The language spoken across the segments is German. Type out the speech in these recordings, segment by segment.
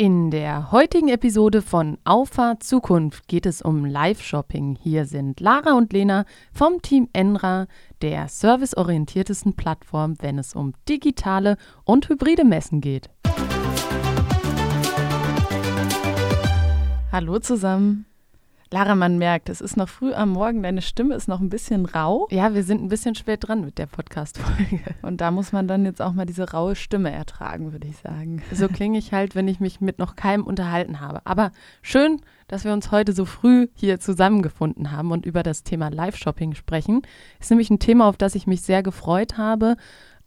In der heutigen Episode von Auffahrt Zukunft geht es um Live-Shopping. Hier sind Lara und Lena vom Team Enra, der serviceorientiertesten Plattform, wenn es um digitale und hybride Messen geht. Hallo zusammen. Lara, man merkt, es ist noch früh am Morgen, deine Stimme ist noch ein bisschen rau. Ja, wir sind ein bisschen spät dran mit der Podcast-Folge. Und da muss man dann jetzt auch mal diese raue Stimme ertragen, würde ich sagen. So klinge ich halt, wenn ich mich mit noch keinem unterhalten habe. Aber schön, dass wir uns heute so früh hier zusammengefunden haben und über das Thema Live-Shopping sprechen. Ist nämlich ein Thema, auf das ich mich sehr gefreut habe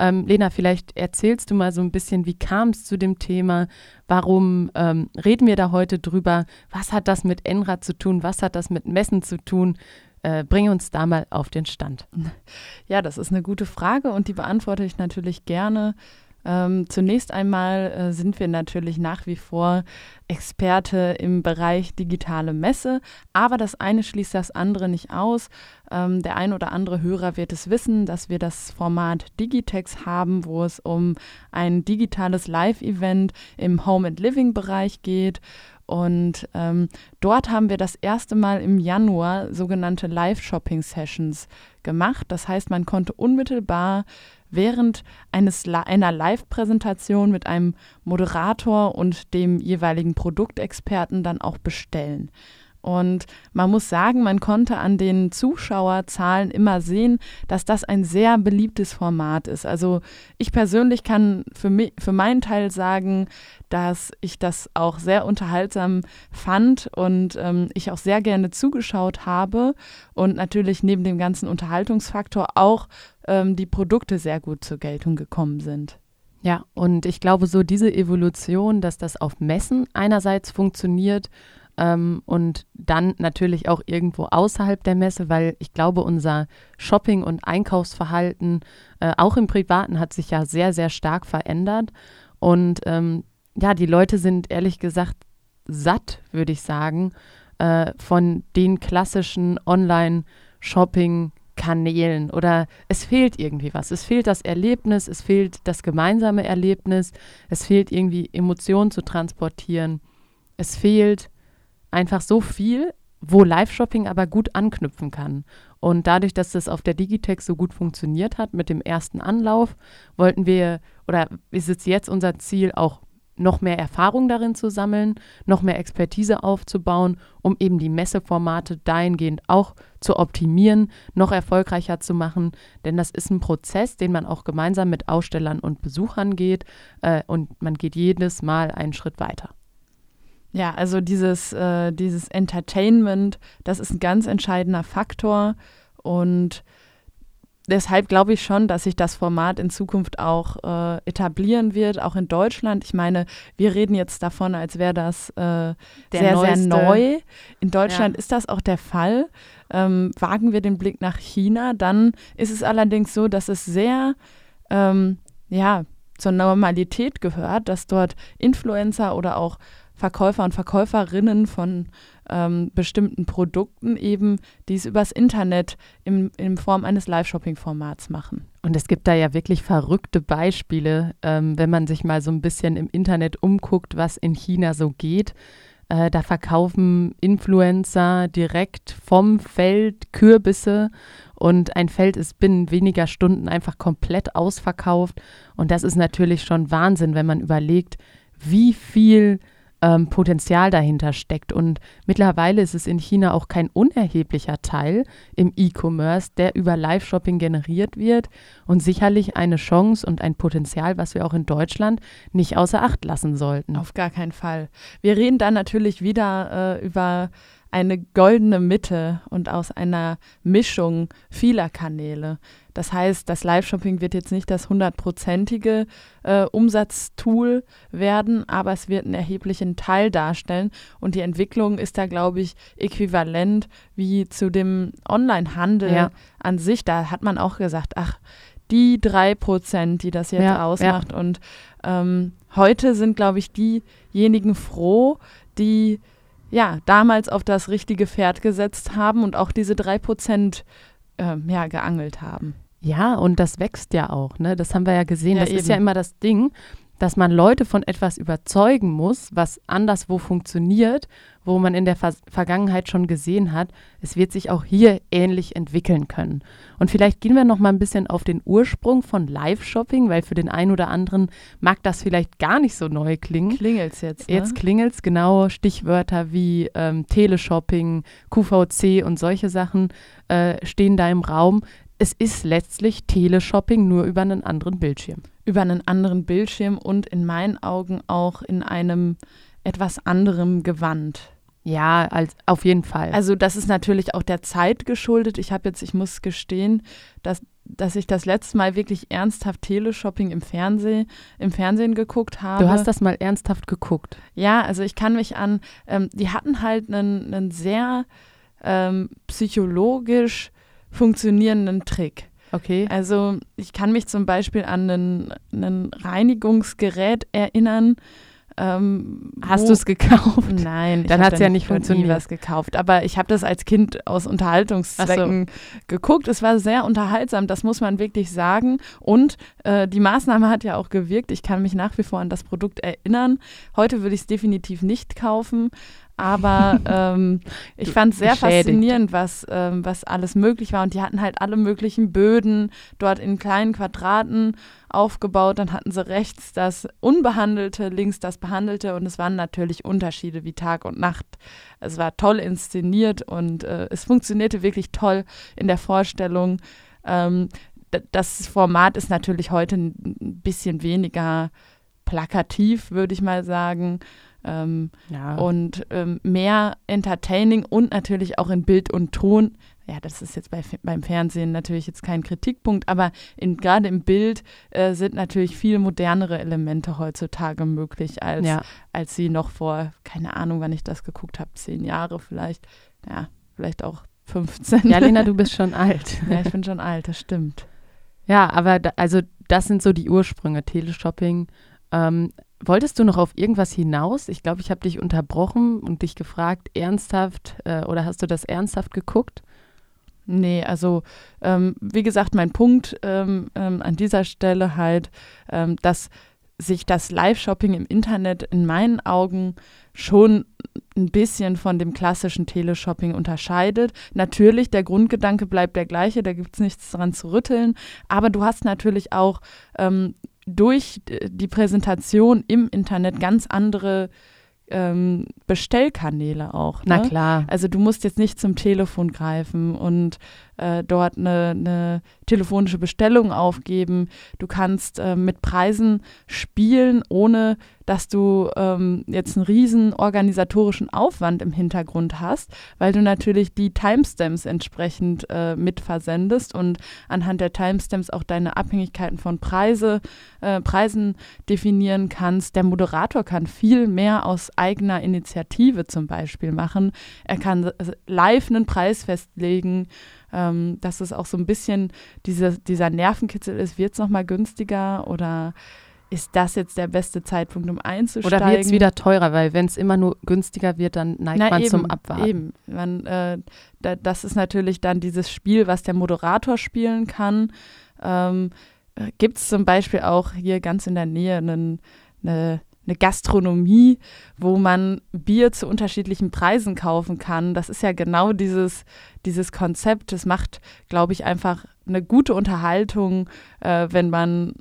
ähm, Lena, vielleicht erzählst du mal so ein bisschen, wie kam es zu dem Thema? Warum ähm, reden wir da heute drüber? Was hat das mit Enrad zu tun? Was hat das mit Messen zu tun? Äh, bring uns da mal auf den Stand. Ja, das ist eine gute Frage und die beantworte ich natürlich gerne. Ähm, zunächst einmal äh, sind wir natürlich nach wie vor Experte im Bereich digitale Messe, aber das eine schließt das andere nicht aus. Ähm, der ein oder andere Hörer wird es wissen, dass wir das Format Digitex haben, wo es um ein digitales Live-Event im Home and Living Bereich geht. Und ähm, dort haben wir das erste Mal im Januar sogenannte Live-Shopping-Sessions gemacht. Das heißt, man konnte unmittelbar während eines, einer Live-Präsentation mit einem Moderator und dem jeweiligen Produktexperten dann auch bestellen. Und man muss sagen, man konnte an den Zuschauerzahlen immer sehen, dass das ein sehr beliebtes Format ist. Also ich persönlich kann für, mich, für meinen Teil sagen, dass ich das auch sehr unterhaltsam fand und ähm, ich auch sehr gerne zugeschaut habe und natürlich neben dem ganzen Unterhaltungsfaktor auch ähm, die Produkte sehr gut zur Geltung gekommen sind. Ja, und ich glaube, so diese Evolution, dass das auf Messen einerseits funktioniert ähm, und dann natürlich auch irgendwo außerhalb der Messe, weil ich glaube, unser Shopping- und Einkaufsverhalten äh, auch im Privaten hat sich ja sehr, sehr stark verändert. Und ähm, ja, die Leute sind ehrlich gesagt satt, würde ich sagen, äh, von den klassischen Online-Shopping- Kanälen oder es fehlt irgendwie was. Es fehlt das Erlebnis, es fehlt das gemeinsame Erlebnis, es fehlt irgendwie Emotionen zu transportieren. Es fehlt einfach so viel, wo Live-Shopping aber gut anknüpfen kann. Und dadurch, dass das auf der Digitex so gut funktioniert hat mit dem ersten Anlauf, wollten wir, oder ist es jetzt unser Ziel, auch noch mehr Erfahrung darin zu sammeln, noch mehr Expertise aufzubauen, um eben die Messeformate dahingehend auch zu optimieren, noch erfolgreicher zu machen. Denn das ist ein Prozess, den man auch gemeinsam mit Ausstellern und Besuchern geht äh, und man geht jedes Mal einen Schritt weiter. Ja, also dieses, äh, dieses Entertainment, das ist ein ganz entscheidender Faktor und deshalb glaube ich schon, dass sich das Format in Zukunft auch äh, etablieren wird, auch in Deutschland. Ich meine, wir reden jetzt davon, als wäre das äh, sehr, neueste. sehr neu. In Deutschland ja. ist das auch der Fall. Ähm, wagen wir den Blick nach China, dann ist es allerdings so, dass es sehr, ähm, ja, zur Normalität gehört, dass dort Influencer oder auch Verkäufer und Verkäuferinnen von ähm, bestimmten Produkten eben dies übers Internet im, in Form eines Live-Shopping-Formats machen. Und es gibt da ja wirklich verrückte Beispiele, ähm, wenn man sich mal so ein bisschen im Internet umguckt, was in China so geht. Äh, da verkaufen Influencer direkt vom Feld Kürbisse und ein Feld ist binnen weniger Stunden einfach komplett ausverkauft. Und das ist natürlich schon Wahnsinn, wenn man überlegt, wie viel ähm, Potenzial dahinter steckt. Und mittlerweile ist es in China auch kein unerheblicher Teil im E-Commerce, der über Live-Shopping generiert wird und sicherlich eine Chance und ein Potenzial, was wir auch in Deutschland nicht außer Acht lassen sollten. Auf gar keinen Fall. Wir reden dann natürlich wieder äh, über eine goldene Mitte und aus einer Mischung vieler Kanäle. Das heißt, das Live-Shopping wird jetzt nicht das hundertprozentige äh, Umsatztool werden, aber es wird einen erheblichen Teil darstellen. Und die Entwicklung ist da, glaube ich, äquivalent wie zu dem Online-Handel ja. an sich. Da hat man auch gesagt, ach, die drei Prozent, die das jetzt ja, ausmacht. Ja. Und ähm, heute sind, glaube ich, diejenigen froh, die ja damals auf das richtige Pferd gesetzt haben und auch diese drei Prozent äh, ja, geangelt haben. Ja, und das wächst ja auch, ne? Das haben wir ja gesehen. Ja, das eben. ist ja immer das Ding. Dass man Leute von etwas überzeugen muss, was anderswo funktioniert, wo man in der Ver Vergangenheit schon gesehen hat, es wird sich auch hier ähnlich entwickeln können. Und vielleicht gehen wir noch mal ein bisschen auf den Ursprung von Live-Shopping, weil für den einen oder anderen mag das vielleicht gar nicht so neu klingen. Klingelt's jetzt, ne? Jetzt klingelt's, genau. Stichwörter wie ähm, Teleshopping, QVC und solche Sachen äh, stehen da im Raum. Es ist letztlich Teleshopping nur über einen anderen Bildschirm über einen anderen Bildschirm und in meinen Augen auch in einem etwas anderem Gewand. Ja, als, auf jeden Fall. Also das ist natürlich auch der Zeit geschuldet. Ich habe jetzt, ich muss gestehen, dass, dass ich das letzte Mal wirklich ernsthaft Teleshopping im Fernsehen, im Fernsehen geguckt habe. Du hast das mal ernsthaft geguckt. Ja, also ich kann mich an, ähm, die hatten halt einen, sehr ähm, psychologisch funktionierenden Trick. Okay. Also ich kann mich zum Beispiel an ein Reinigungsgerät erinnern. Ähm, Hast du es gekauft? Nein, dann hat es ja nicht funktioniert. was gekauft. Aber ich habe das als Kind aus Unterhaltungszwecken so. geguckt. Es war sehr unterhaltsam, das muss man wirklich sagen. Und äh, die Maßnahme hat ja auch gewirkt. Ich kann mich nach wie vor an das Produkt erinnern. Heute würde ich es definitiv nicht kaufen, aber ähm, ich fand es sehr Geschädigt. faszinierend, was, ähm, was alles möglich war. Und die hatten halt alle möglichen Böden dort in kleinen Quadraten aufgebaut. Dann hatten sie rechts das Unbehandelte, links das Behandelte. Und es waren natürlich Unterschiede wie Tag und Nacht. Es war toll inszeniert und äh, es funktionierte wirklich toll in der Vorstellung. Ähm, das Format ist natürlich heute ein bisschen weniger plakativ, würde ich mal sagen. Ähm, ja. Und ähm, mehr entertaining und natürlich auch in Bild und Ton. Ja, das ist jetzt bei, beim Fernsehen natürlich jetzt kein Kritikpunkt, aber gerade im Bild äh, sind natürlich viel modernere Elemente heutzutage möglich, als, ja. als sie noch vor, keine Ahnung, wann ich das geguckt habe, zehn Jahre vielleicht. Ja, vielleicht auch 15. Ja, Lena, du bist schon alt. ja, ich bin schon alt, das stimmt. Ja, aber da, also das sind so die Ursprünge, Teleshopping. Ähm, Wolltest du noch auf irgendwas hinaus? Ich glaube, ich habe dich unterbrochen und dich gefragt, ernsthaft äh, oder hast du das ernsthaft geguckt? Nee, also ähm, wie gesagt, mein Punkt ähm, ähm, an dieser Stelle halt, ähm, dass sich das Live-Shopping im Internet in meinen Augen schon ein bisschen von dem klassischen Teleshopping unterscheidet. Natürlich, der Grundgedanke bleibt der gleiche, da gibt es nichts dran zu rütteln, aber du hast natürlich auch ähm, durch die Präsentation im Internet ganz andere ähm, Bestellkanäle auch. Ne? Na klar. Also du musst jetzt nicht zum Telefon greifen und äh, dort eine, eine, telefonische Bestellung aufgeben. Du kannst äh, mit Preisen spielen, ohne dass du ähm, jetzt einen riesen organisatorischen Aufwand im Hintergrund hast, weil du natürlich die Timestamps entsprechend äh, mitversendest und anhand der Timestamps auch deine Abhängigkeiten von Preise, äh, Preisen definieren kannst. Der Moderator kann viel mehr aus eigener Initiative zum Beispiel machen. Er kann live einen Preis festlegen ähm, dass es auch so ein bisschen diese, dieser Nervenkitzel ist, wird es nochmal günstiger oder ist das jetzt der beste Zeitpunkt, um einzusteigen? Oder wird es wieder teurer, weil wenn es immer nur günstiger wird, dann neigt Na, man eben, zum Abwarten. Eben, man, äh, da, das ist natürlich dann dieses Spiel, was der Moderator spielen kann. Ähm, Gibt es zum Beispiel auch hier ganz in der Nähe einen, eine eine Gastronomie, wo man Bier zu unterschiedlichen Preisen kaufen kann. Das ist ja genau dieses, dieses Konzept. Es macht, glaube ich, einfach eine gute Unterhaltung, äh, wenn man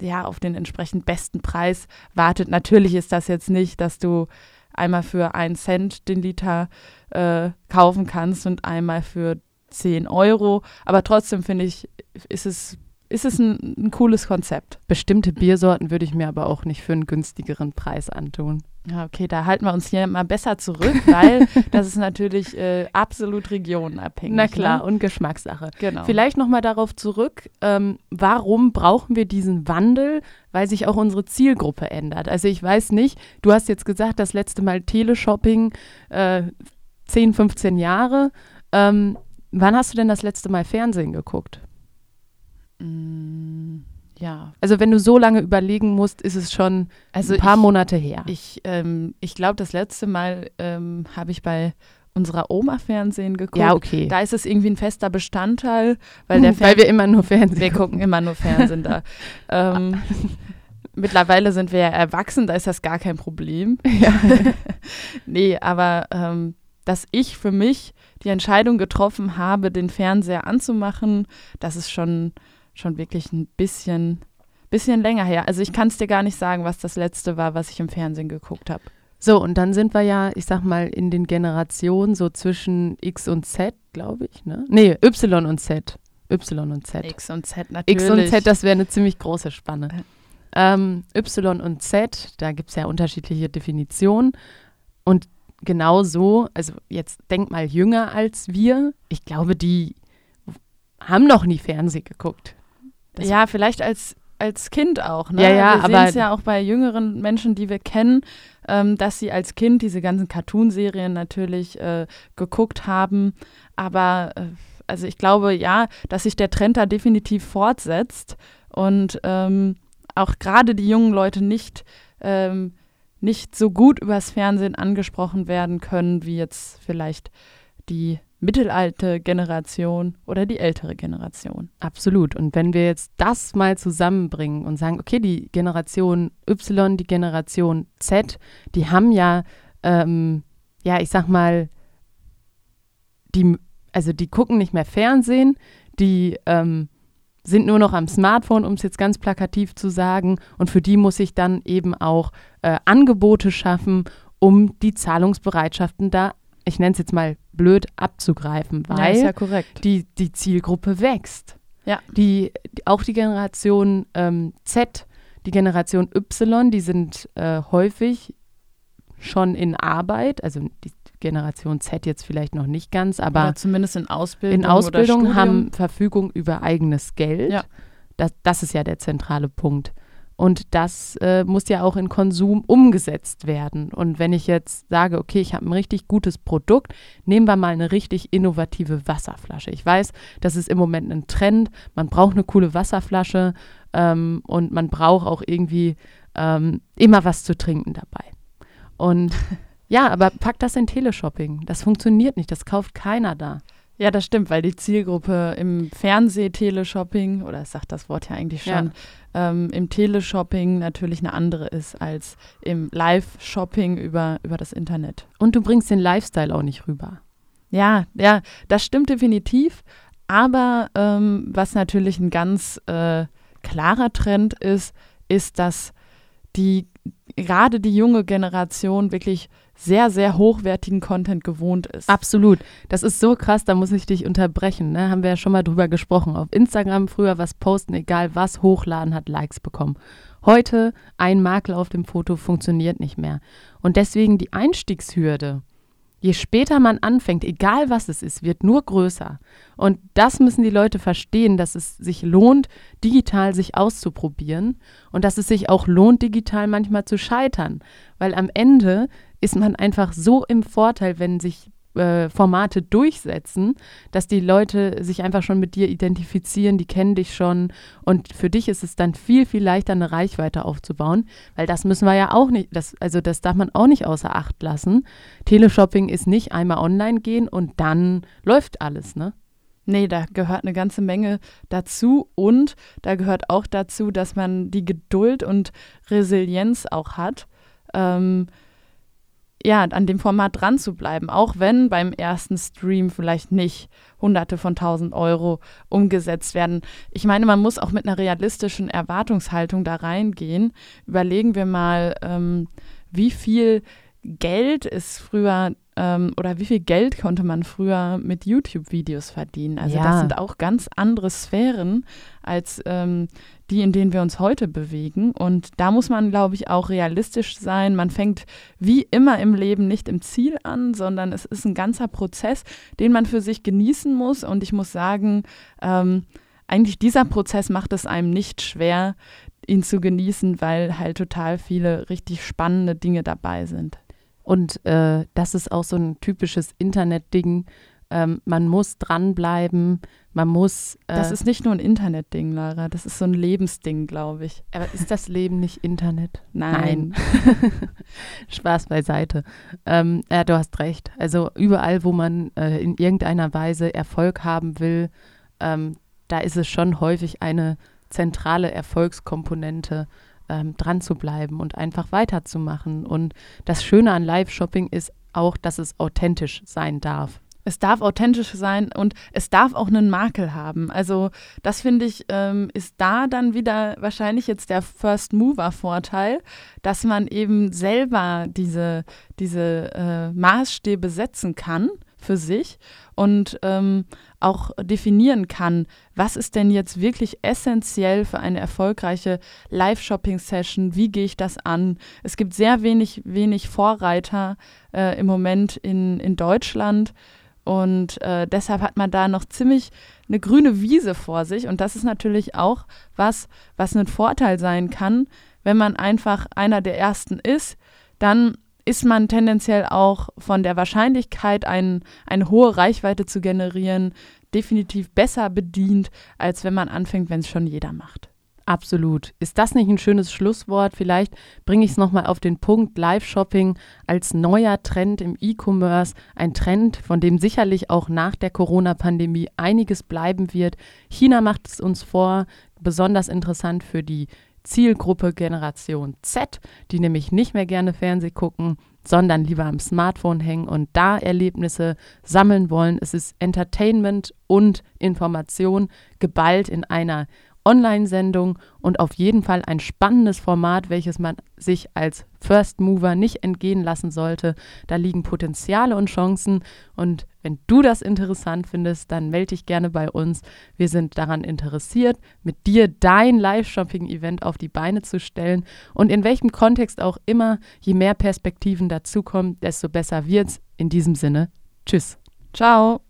ja auf den entsprechend besten Preis wartet. Natürlich ist das jetzt nicht, dass du einmal für einen Cent den Liter äh, kaufen kannst und einmal für 10 Euro. Aber trotzdem finde ich, ist es ist es ein, ein, cooles Konzept. Bestimmte Biersorten würde ich mir aber auch nicht für einen günstigeren Preis antun. Ja, okay, da halten wir uns hier mal besser zurück, weil das ist natürlich äh, absolut regionenabhängig. Na klar, ne? und Geschmackssache. Genau. Vielleicht nochmal darauf zurück, ähm, warum brauchen wir diesen Wandel? Weil sich auch unsere Zielgruppe ändert. Also ich weiß nicht, du hast jetzt gesagt, das letzte Mal Teleshopping, äh, 10, 15 Jahre. Ähm, wann hast du denn das letzte Mal Fernsehen geguckt? Mm, ja. Also wenn du so lange überlegen musst, ist es schon also ein paar ich, Monate her. Ich, ähm, ich glaube, das letzte Mal ähm, habe ich bei unserer Oma Fernsehen geguckt. Ja, okay. Da ist es irgendwie ein fester Bestandteil, weil der Weil wir immer nur Fernsehen Wir gucken immer nur Fernsehen da. ähm, mittlerweile sind wir ja erwachsen, da ist das gar kein Problem. Ja. nee, aber ähm, dass ich für mich die Entscheidung getroffen habe, den Fernseher anzumachen, das ist schon, schon wirklich ein bisschen, bisschen länger her. Also ich kann es dir gar nicht sagen, was das letzte war, was ich im Fernsehen geguckt habe. So, und dann sind wir ja, ich sag mal, in den Generationen so zwischen X und Z, glaube ich, ne? Nee, Y und Z. Y und Z. X und Z natürlich. X und Z, das wäre eine ziemlich große Spanne. Ähm, y und Z, da gibt es ja unterschiedliche Definitionen. Und genau so, also jetzt denk mal jünger als wir, ich glaube, die haben noch nie Fernsehen geguckt. Das ja, vielleicht als, als Kind auch. Ne? Ja, ja, wir aber es ja auch bei jüngeren Menschen, die wir kennen, ähm, dass sie als Kind diese ganzen Cartoonserien natürlich äh, geguckt haben. Aber äh, also ich glaube ja, dass sich der Trend da definitiv fortsetzt und ähm, auch gerade die jungen Leute nicht, ähm, nicht so gut übers Fernsehen angesprochen werden können, wie jetzt vielleicht die mittelalte Generation oder die ältere Generation. Absolut. Und wenn wir jetzt das mal zusammenbringen und sagen, okay, die Generation Y, die Generation Z, die haben ja, ähm, ja, ich sag mal, die, also die gucken nicht mehr Fernsehen, die ähm, sind nur noch am Smartphone, um es jetzt ganz plakativ zu sagen. Und für die muss ich dann eben auch äh, Angebote schaffen, um die Zahlungsbereitschaften da, ich nenne es jetzt mal blöd, abzugreifen, weil ja, ja Die, die Zielgruppe wächst. Ja. Die, auch die Generation ähm, Z, die Generation Y, die sind äh, häufig schon in Arbeit, also die Generation Z jetzt vielleicht noch nicht ganz, aber oder zumindest in Ausbildung. In Ausbildung haben Verfügung über eigenes Geld. Ja. Das, das ist ja der zentrale Punkt. Und das äh, muss ja auch in Konsum umgesetzt werden. Und wenn ich jetzt sage, okay, ich habe ein richtig gutes Produkt, nehmen wir mal eine richtig innovative Wasserflasche. Ich weiß, das ist im Moment ein Trend. Man braucht eine coole Wasserflasche ähm, und man braucht auch irgendwie ähm, immer was zu trinken dabei. Und ja, aber pack das in Teleshopping. Das funktioniert nicht. Das kauft keiner da. Ja, das stimmt, weil die Zielgruppe im Fernseh-Teleshopping, oder es sagt das Wort ja eigentlich schon, ja. ähm, im Teleshopping natürlich eine andere ist als im Live-Shopping über, über das Internet. Und du bringst den Lifestyle auch nicht rüber. Ja, ja, das stimmt definitiv. Aber ähm, was natürlich ein ganz äh, klarer Trend ist, ist, dass die gerade die junge Generation wirklich sehr, sehr hochwertigen Content gewohnt ist. Absolut. Das ist so krass, da muss ich dich unterbrechen. Ne? Haben wir ja schon mal drüber gesprochen. Auf Instagram früher was posten, egal was hochladen, hat Likes bekommen. Heute ein Makel auf dem Foto funktioniert nicht mehr. Und deswegen die Einstiegshürde je später man anfängt, egal was es ist, wird nur größer. Und das müssen die Leute verstehen, dass es sich lohnt, digital sich auszuprobieren und dass es sich auch lohnt, digital manchmal zu scheitern. Weil am Ende ist man einfach so im Vorteil, wenn sich äh, Formate durchsetzen, dass die Leute sich einfach schon mit dir identifizieren, die kennen dich schon und für dich ist es dann viel, viel leichter, eine Reichweite aufzubauen, weil das müssen wir ja auch nicht, das, also das darf man auch nicht außer Acht lassen. Teleshopping ist nicht einmal online gehen und dann läuft alles, ne? Nee, da gehört eine ganze Menge dazu und da gehört auch dazu, dass man die Geduld und Resilienz auch hat. Ähm, ja, an dem Format dran zu bleiben, auch wenn beim ersten Stream vielleicht nicht Hunderte von tausend Euro umgesetzt werden. Ich meine, man muss auch mit einer realistischen Erwartungshaltung da reingehen. Überlegen wir mal, ähm, wie viel Geld ist früher ähm, oder wie viel Geld konnte man früher mit YouTube-Videos verdienen? Also ja. das sind auch ganz andere Sphären als ähm, die, in denen wir uns heute bewegen. Und da muss man, glaube ich, auch realistisch sein. Man fängt wie immer im Leben nicht im Ziel an, sondern es ist ein ganzer Prozess, den man für sich genießen muss. Und ich muss sagen, ähm, eigentlich dieser Prozess macht es einem nicht schwer, ihn zu genießen, weil halt total viele richtig spannende Dinge dabei sind. Und äh, das ist auch so ein typisches Internet-Ding. Ähm, man muss dranbleiben, man muss. Äh, das ist nicht nur ein Internet-Ding, Lara, das ist so ein Lebensding, glaube ich. Aber ist das Leben nicht Internet? Nein. Nein. Spaß beiseite. Ähm, ja, du hast recht. Also überall, wo man äh, in irgendeiner Weise Erfolg haben will, ähm, da ist es schon häufig eine zentrale Erfolgskomponente, ähm, dran zu bleiben und einfach weiterzumachen. Und das Schöne an Live-Shopping ist auch, dass es authentisch sein darf. Es darf authentisch sein und es darf auch einen Makel haben. Also das finde ich, ähm, ist da dann wieder wahrscheinlich jetzt der First Mover-Vorteil, dass man eben selber diese, diese äh, Maßstäbe setzen kann für sich und ähm, auch definieren kann, was ist denn jetzt wirklich essentiell für eine erfolgreiche Live-Shopping-Session, wie gehe ich das an. Es gibt sehr wenig, wenig Vorreiter äh, im Moment in, in Deutschland. Und äh, deshalb hat man da noch ziemlich eine grüne Wiese vor sich. Und das ist natürlich auch was, was ein Vorteil sein kann, wenn man einfach einer der Ersten ist. Dann ist man tendenziell auch von der Wahrscheinlichkeit, ein, eine hohe Reichweite zu generieren, definitiv besser bedient, als wenn man anfängt, wenn es schon jeder macht. Absolut. Ist das nicht ein schönes Schlusswort? Vielleicht bringe ich es nochmal auf den Punkt. Live-Shopping als neuer Trend im E-Commerce. Ein Trend, von dem sicherlich auch nach der Corona-Pandemie einiges bleiben wird. China macht es uns vor, besonders interessant für die Zielgruppe Generation Z, die nämlich nicht mehr gerne Fernseh gucken, sondern lieber am Smartphone hängen und da Erlebnisse sammeln wollen. Es ist Entertainment und Information geballt in einer Online-Sendung und auf jeden Fall ein spannendes Format, welches man sich als First Mover nicht entgehen lassen sollte. Da liegen Potenziale und Chancen und wenn du das interessant findest, dann melde dich gerne bei uns. Wir sind daran interessiert, mit dir dein Live-Shopping-Event auf die Beine zu stellen und in welchem Kontext auch immer, je mehr Perspektiven dazukommen, desto besser wird's. In diesem Sinne, tschüss. Ciao.